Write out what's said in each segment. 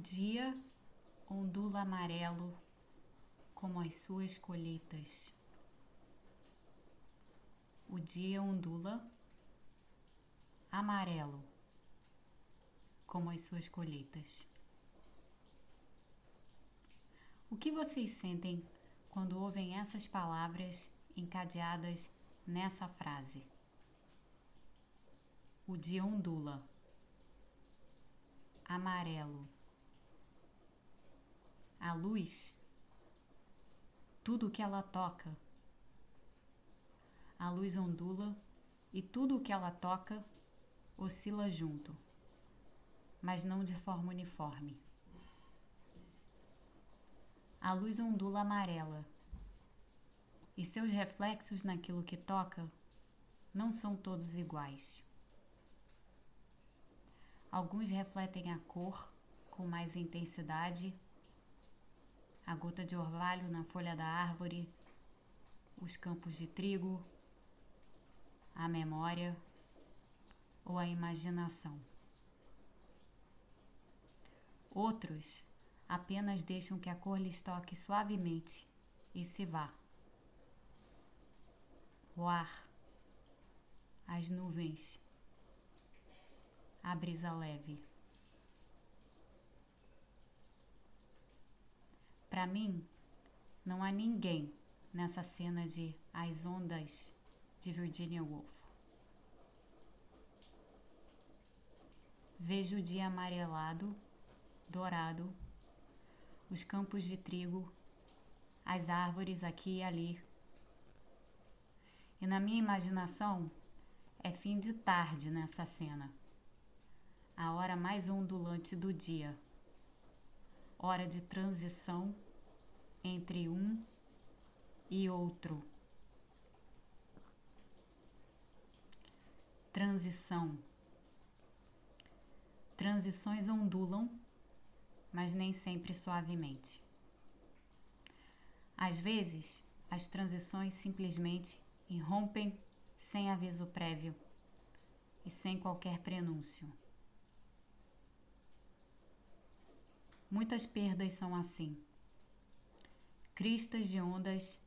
dia ondula amarelo como as suas colheitas. O dia ondula amarelo como as suas colheitas. O que vocês sentem quando ouvem essas palavras encadeadas nessa frase? O dia ondula amarelo a luz, tudo o que ela toca. A luz ondula e tudo o que ela toca oscila junto, mas não de forma uniforme. A luz ondula amarela e seus reflexos naquilo que toca não são todos iguais. Alguns refletem a cor com mais intensidade a gota de orvalho na folha da árvore, os campos de trigo, a memória ou a imaginação. Outros apenas deixam que a cor lhes toque suavemente e se vá. O ar, as nuvens, a brisa leve. Para mim, não há ninguém nessa cena de As Ondas de Virginia Woolf. Vejo o dia amarelado, dourado, os campos de trigo, as árvores aqui e ali. E na minha imaginação, é fim de tarde nessa cena, a hora mais ondulante do dia hora de transição entre um e outro. Transição. Transições ondulam, mas nem sempre suavemente. Às vezes, as transições simplesmente irrompem sem aviso prévio e sem qualquer prenúncio. Muitas perdas são assim. Cristas de ondas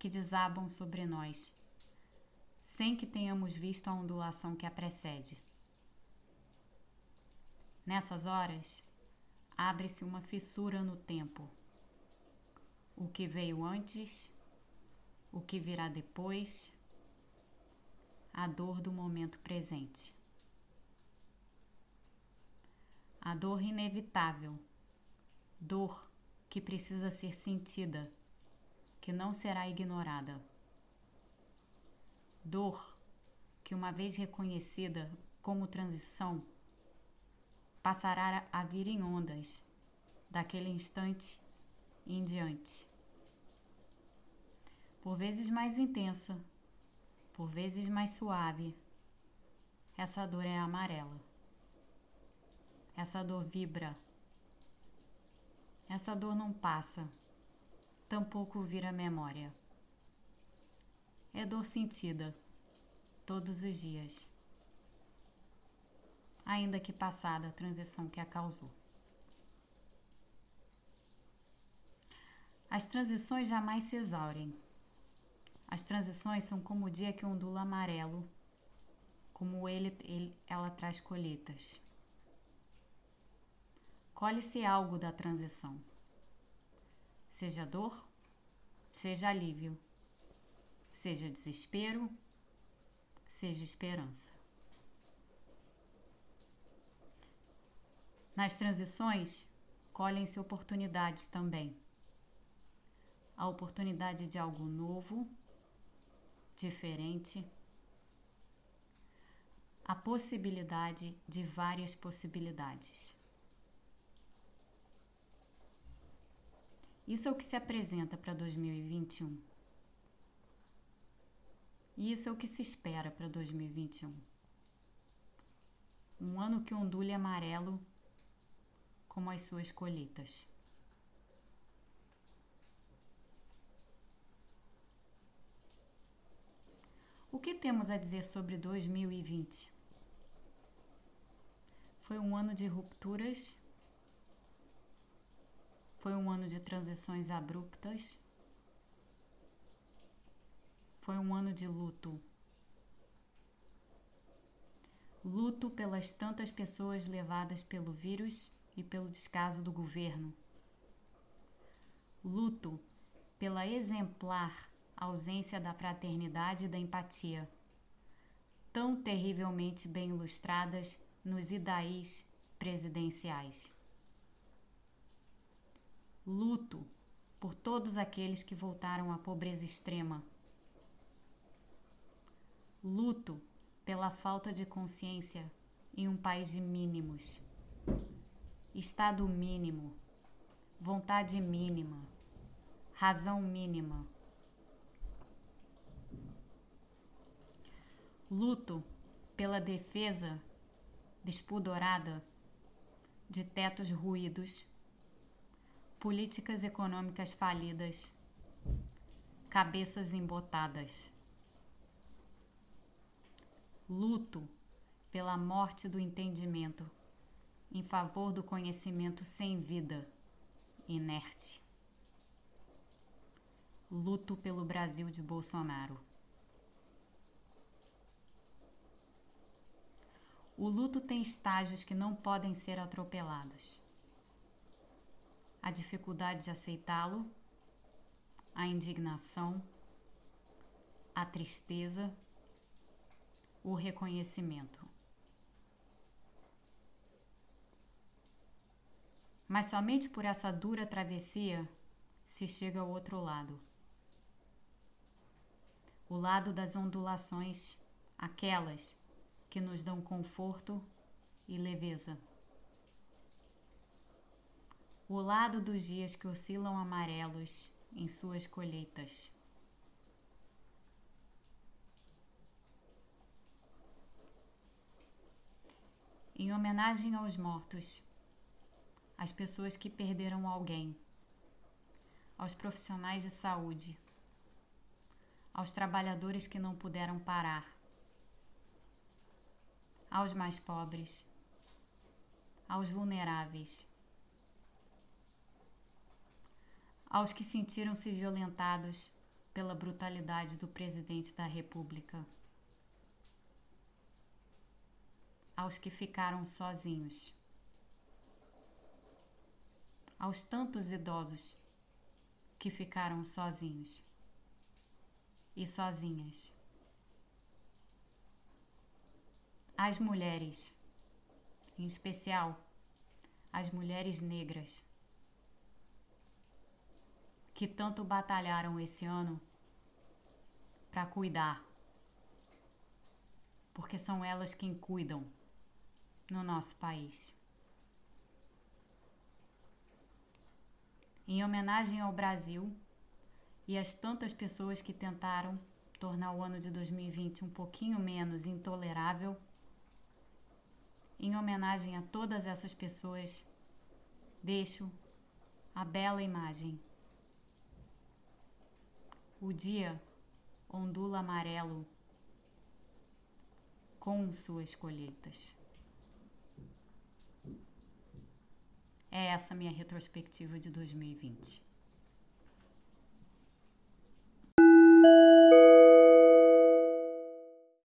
que desabam sobre nós, sem que tenhamos visto a ondulação que a precede. Nessas horas, abre-se uma fissura no tempo. O que veio antes, o que virá depois, a dor do momento presente. A dor inevitável dor que precisa ser sentida, que não será ignorada. Dor que, uma vez reconhecida como transição, passará a vir em ondas daquele instante em diante. Por vezes mais intensa, por vezes mais suave, essa dor é amarela. Essa dor vibra essa dor não passa, tampouco vira memória. É dor sentida, todos os dias, ainda que passada a transição que a causou. As transições jamais se exaurem. As transições são como o dia que ondula amarelo, como ele, ele ela traz colheitas colhe-se algo da transição. Seja dor, seja alívio, seja desespero, seja esperança. Nas transições, colhem-se oportunidades também. A oportunidade de algo novo, diferente, a possibilidade de várias possibilidades. Isso é o que se apresenta para 2021. E isso é o que se espera para 2021. Um ano que ondule amarelo como as suas colheitas. O que temos a dizer sobre 2020? Foi um ano de rupturas, Foi um ano de transições abruptas. Foi um ano de luto. Luto pelas tantas pessoas levadas pelo vírus e pelo descaso do governo. Luto pela exemplar ausência da fraternidade e da empatia, tão terrivelmente bem ilustradas nos idaís presidenciais. Luto por todos aqueles que voltaram à pobreza extrema. Luto pela falta de consciência em um país de mínimos. Estado mínimo, vontade mínima, razão mínima. Luto pela defesa despudorada de tetos ruídos, políticas econômicas falidas, cabeças embotadas. Luto pela morte do entendimento em favor do conhecimento sem vida, inerte. Luto pelo Brasil de Bolsonaro. O luto tem estágios que não podem ser atropelados. A dificuldade de aceitá-lo, a indignação, a tristeza, o reconhecimento. Mas somente por essa dura travessia se chega ao outro lado. O lado das ondulações, aquelas que nos dão conforto e leveza. O lado dos dias que oscilam amarelos em suas colheitas. Em homenagem aos mortos, às pessoas que perderam alguém, aos profissionais de saúde, aos trabalhadores que não puderam parar, aos mais pobres, aos vulneráveis, aos que sentiram-se violentados pela brutalidade do presidente da República, aos que ficaram sozinhos. Aos tantos idosos que ficaram sozinhos e sozinhas. As mulheres, em especial as mulheres negras, que tanto batalharam esse ano para cuidar, porque são elas quem cuidam no nosso país. em homenagem ao Brasil e às tantas pessoas que tentaram tornar o ano de 2020 um pouquinho menos intolerável. Em homenagem a todas essas pessoas, deixo a bela imagem. O dia ondula amarelo com suas colheitas. É essa minha retrospectiva de 2020.